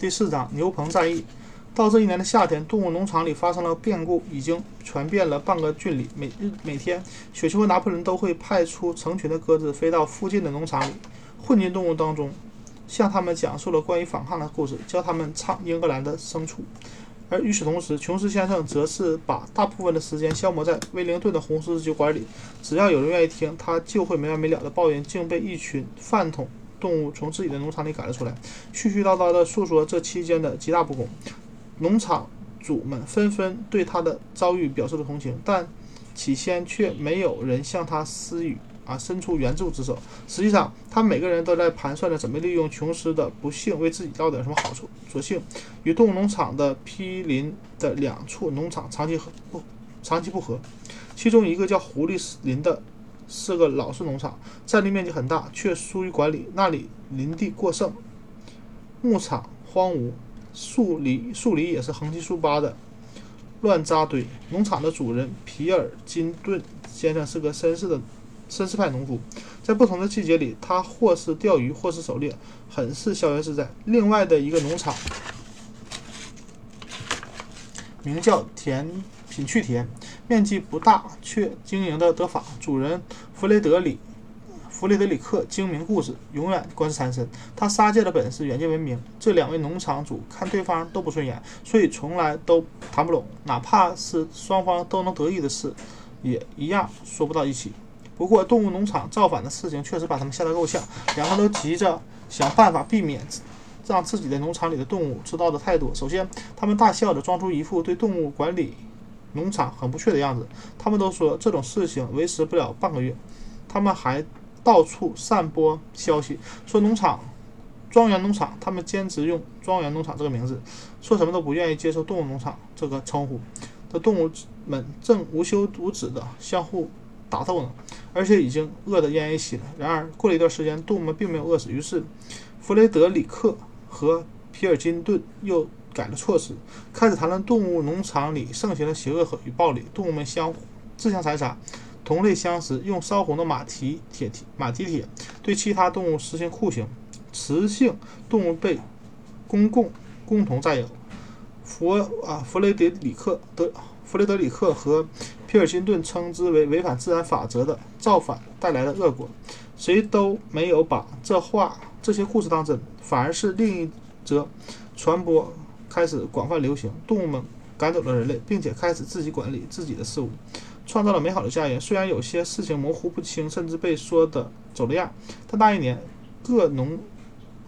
第四章牛棚战役。到这一年的夏天，动物农场里发生了变故，已经传遍了半个郡里。每日每天，雪球和拿破仑都会派出成群的鸽子飞到附近的农场里，混进动物当中，向他们讲述了关于反抗的故事，教他们唱英格兰的牲畜。而与此同时，琼斯先生则是把大部分的时间消磨在威灵顿的红狮子酒馆里。只要有人愿意听，他就会没完没了地抱怨竟被一群饭桶动物从自己的农场里赶了出来，絮絮叨叨地诉说这期间的极大不公。农场主们纷纷对他的遭遇表示了同情，但起先却没有人向他施予啊伸出援助之手。实际上，他每个人都在盘算着怎么利用琼斯的不幸为自己捞点什么好处。所幸，与动物农场的毗邻的两处农场长期和不长期不和，其中一个叫狐狸林的，是个老式农场，占地面积很大，却疏于管理。那里林地过剩，牧场荒芜。树篱树篱也是横七竖八的乱扎堆。农场的主人皮尔金顿先生是个绅士的绅士派农夫，在不同的季节里，他或是钓鱼，或是狩猎，很是逍遥自在。另外的一个农场名叫田品趣田，面积不大，却经营的得法。主人弗雷德里。弗雷德里克精明故事，永远官司缠身。他杀戒的本事远近闻名。这两位农场主看对方都不顺眼，所以从来都谈不拢。哪怕是双方都能得意的事，也一样说不到一起。不过，动物农场造反的事情确实把他们吓得够呛。两个都急着想办法避免让自己的农场里的动物知道的太多。首先，他们大笑着装出一副对动物管理农场很不屑的样子。他们都说这种事情维持不了半个月。他们还。到处散播消息，说农场、庄园农场，他们坚持用庄园农场这个名字，说什么都不愿意接受动物农场这个称呼。这动物们正无休无止地相互打斗呢，而且已经饿得奄奄一息了。然而过了一段时间，动物们并没有饿死，于是弗雷德里克和皮尔金顿又改了措辞，开始谈论动物农场里盛行的邪恶和与暴力，动物们相互自相残杀。同类相食，用烧红的马蹄铁蹄马蹄铁对其他动物实行酷刑。雌性动物被公共共同占有。弗啊弗雷德里克德弗雷德里克和皮尔金顿称之为违反自然法则的造反带来的恶果。谁都没有把这话这些故事当真，反而是另一则传播开始广泛流行。动物们赶走了人类，并且开始自己管理自己的事物。创造了美好的家园，虽然有些事情模糊不清，甚至被说的走了样，但那一年，各农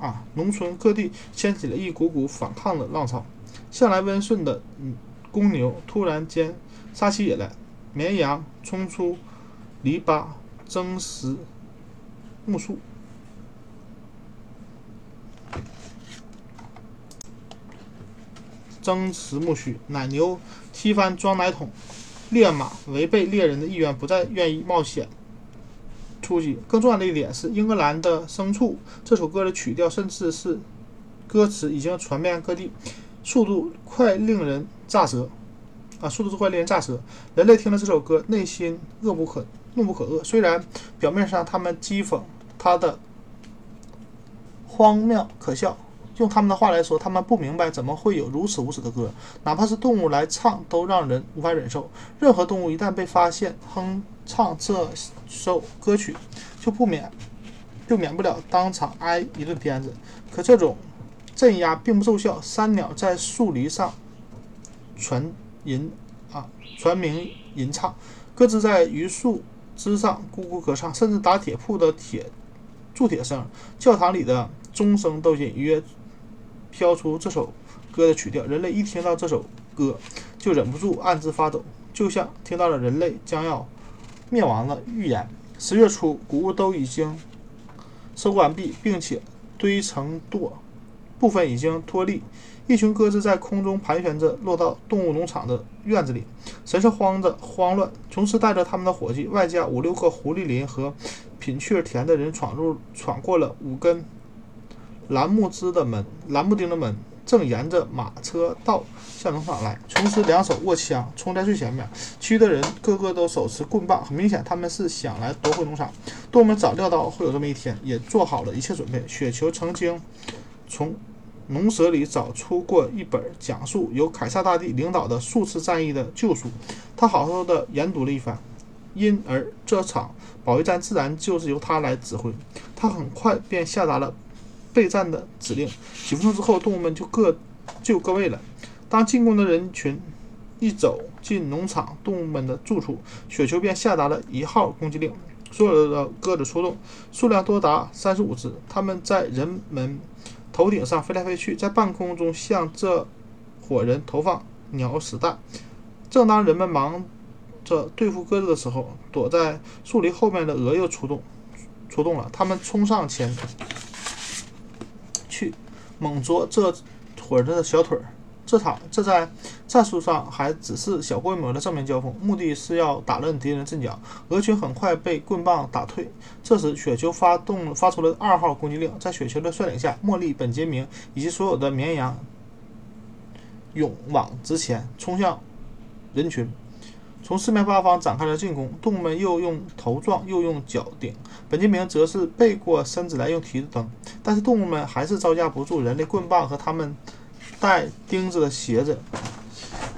啊农村各地掀起了一股股反抗的浪潮。向来温顺的公牛突然间杀起野来，绵羊冲出篱笆争食木树，争食木须，奶牛踢翻装奶桶。猎马违背猎人的意愿，不再愿意冒险出击。更重要的一点是，《英格兰的牲畜》这首歌的曲调，甚至是歌词，已经传遍各地，速度快令人咋舌啊！速度之快令人咋舌。人类听了这首歌，内心恶不可怒不可遏。虽然表面上他们讥讽它的荒谬可笑。用他们的话来说，他们不明白怎么会有如此无耻的歌，哪怕是动物来唱，都让人无法忍受。任何动物一旦被发现哼唱这首歌曲，就不免就免不了当场挨一顿鞭子。可这种镇压并不奏效，山鸟在树篱上传吟啊传鸣吟唱，鸽子在榆树枝上咕咕歌唱，甚至打铁铺的铁铸铁声，教堂里的钟声都隐约。飘出这首歌的曲调，人类一听到这首歌，就忍不住暗自发抖，就像听到了人类将要灭亡的预言。十月初，谷物都已经收割完毕，并且堆成垛，部分已经脱粒。一群鸽子在空中盘旋着，落到动物农场的院子里，神色慌着慌乱。琼斯带着他们的伙计，外加五六个狐狸林和品雀儿田的人，闯入闯过了五根。蓝木枝的门，蓝木钉的门正沿着马车道向农场来。琼斯两手握枪，冲在最前面，其余的人个个都手持棍棒。很明显，他们是想来夺回农场。多姆早料到会有这么一天，也做好了一切准备。雪球曾经从农舍里找出过一本讲述由凯撒大帝领导的数次战役的旧书，他好好的研读了一番，因而这场保卫战自然就是由他来指挥。他很快便下达了备战的指令。几分钟之后，动物们就各就各位了。当进攻的人群一走进农场动物们的住处，雪球便下达了一号攻击令。所有的鸽子出动，数量多达三十五只。它们在人们头顶上飞来飞去，在半空中向这伙人投放鸟屎弹。正当人们忙着对付鸽子的时候，躲在树林后面的鹅又出动，出动了。他们冲上前，猛啄这伙人的小腿儿。这场这在战术上还只是小规模的正面交锋，目的是要打乱敌人阵脚。鹅群很快被棍棒打退。这时，雪球发动发出了二号攻击令，在雪球的率领下，茉莉、本杰明以及所有的绵羊勇往直前，冲向人群，从四面八方展开了进攻。动物们又用头撞，又用脚顶，本杰明则是背过身子来用蹄子蹬。但是动物们还是招架不住人类棍棒和他们。带钉子的鞋子，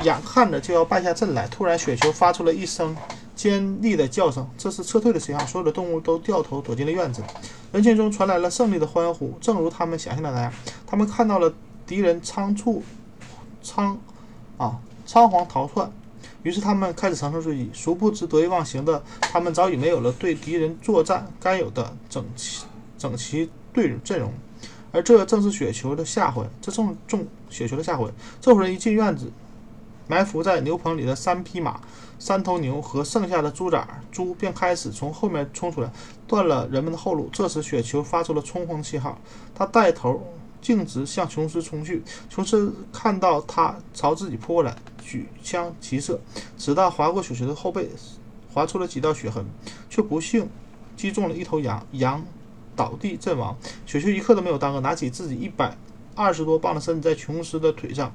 眼看着就要败下阵来，突然雪球发出了一声尖利的叫声，这是撤退的信号。所有的动物都掉头躲进了院子。人群中传来了胜利的欢呼，正如他们想象的那样。他们看到了敌人仓促仓啊仓皇逃窜，于是他们开始乘胜追击。殊不知得意忘形的他们早已没有了对敌人作战该有的整齐整齐队阵容。而这正是雪球的下回，这正中雪球的下回。这伙人一进院子，埋伏在牛棚里的三匹马、三头牛和剩下的猪崽猪便开始从后面冲出来，断了人们的后路。这时，雪球发出了冲锋信号，他带头径直向琼斯冲去。琼斯看到他朝自己扑过来，举枪齐射，子弹划过雪球的后背，划出了几道血痕，却不幸击中了一头羊。羊。倒地阵亡，雪球一刻都没有耽搁，拿起自己一百二十多磅的身子，在琼斯的腿上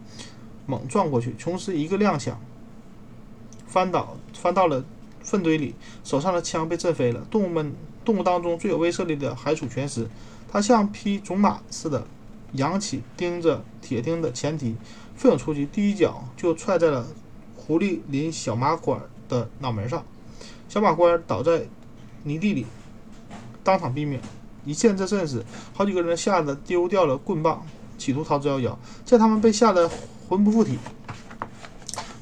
猛撞过去。琼斯一个踉跄，翻倒翻到了粪堆里，手上的枪被震飞了。动物们动物当中最有威慑力的还属全食，它像匹种马似的扬起钉着铁钉的前蹄，奋勇出击，第一脚就踹在了狐狸林小马官的脑门上，小马官倒在泥地里，当场毙命。一见这阵势，好几个人吓得丢掉了棍棒，企图逃之夭夭。见他们被吓得魂不附体，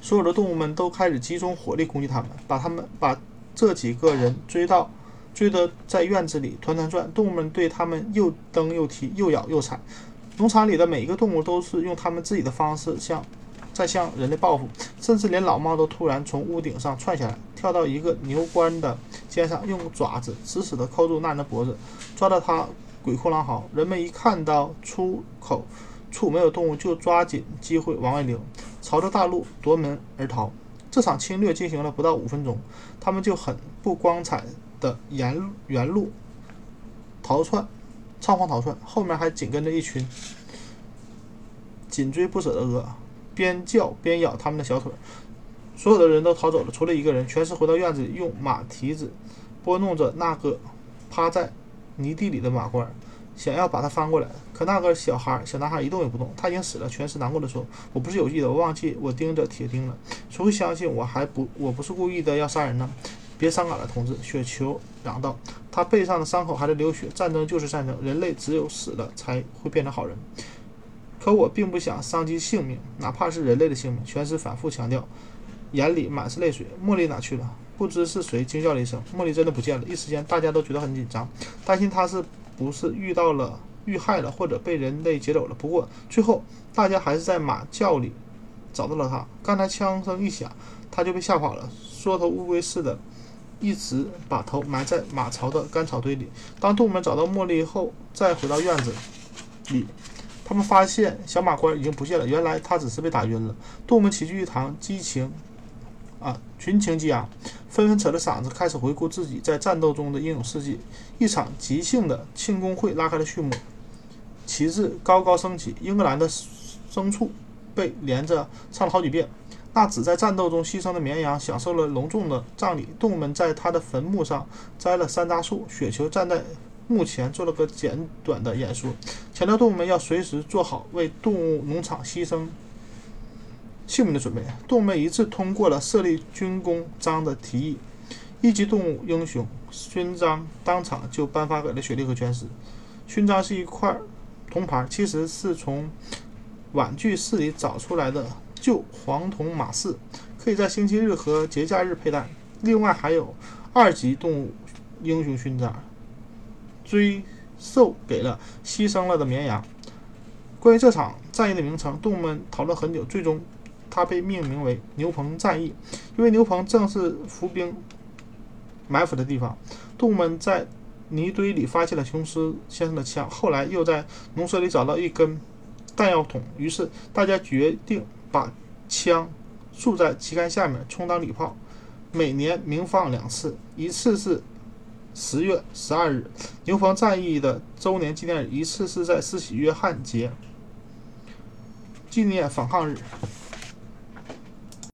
所有的动物们都开始集中火力攻击他们，把他们把这几个人追到，追得在院子里团团转。动物们对他们又蹬又踢，又咬又踩。农场里的每一个动物都是用他们自己的方式向。在向人类报复，甚至连老猫都突然从屋顶上窜下来，跳到一个牛倌的肩上，用爪子死死地扣住那人的脖子，抓得他鬼哭狼嚎。人们一看到出口处没有动物，就抓紧机会往外溜，朝着大路夺门而逃。这场侵略进行了不到五分钟，他们就很不光彩的沿原路逃窜，仓皇逃窜，后面还紧跟着一群紧追不舍的鹅。边叫边咬他们的小腿，所有的人都逃走了，除了一个人，全是回到院子里，用马蹄子拨弄着那个趴在泥地里的马官，想要把他翻过来。可那个小孩小男孩一动也不动，他已经死了。全是难过的说：“我不是有意的，我忘记我盯着铁钉了。谁会相信我还不我不是故意的要杀人呢？别伤感了，同志。”雪球嚷道：“他背上的伤口还在流血。战争就是战争，人类只有死了才会变成好人。”可我并不想伤及性命，哪怕是人类的性命。全师反复强调，眼里满是泪水。茉莉哪去了？不知是谁惊叫了一声：“茉莉真的不见了！”一时间，大家都觉得很紧张，担心她是不是遇到了遇害了，或者被人类劫走了。不过最后，大家还是在马厩里找到了她。刚才枪声一响，她就被吓跑了，缩头乌龟似的，一直把头埋在马槽的干草堆里。当动物们找到茉莉后，再回到院子里。他们发现小马官已经不见了，原来他只是被打晕了。动物们齐聚一堂，激情啊，群情激昂，纷纷扯着嗓子开始回顾自己在战斗中的英勇事迹。一场即兴的庆功会拉开了序幕，旗帜高高升起，英格兰的牲畜被连着唱了好几遍。那只在战斗中牺牲的绵羊享受了隆重的葬礼，动物们在他的坟墓上栽了山楂树。雪球站在墓前做了个简短的演说，强调动物们要随时做好为动物农场牺牲性命的准备。动物们一致通过了设立军功章的提议，一级动物英雄勋章当场就颁发给了雪莉和全尸。勋章是一块铜牌，其实是从碗具室里找出来的旧黄铜马饰，可以在星期日和节假日佩戴。另外还有二级动物英雄勋章，追授给了牺牲了的绵羊。关于这场战役的名称，动物们讨论很久，最终它被命名为牛棚战役，因为牛棚正是伏兵埋伏的地方。动物们在泥堆里发现了琼斯先生的枪，后来又在农舍里找到一根弹药筒，于是大家决定把枪竖在旗杆下面，充当礼炮。每年鸣放两次，一次是十月十二日，牛棚战役的周年纪念日；一次是在施洗约翰节，纪念反抗日。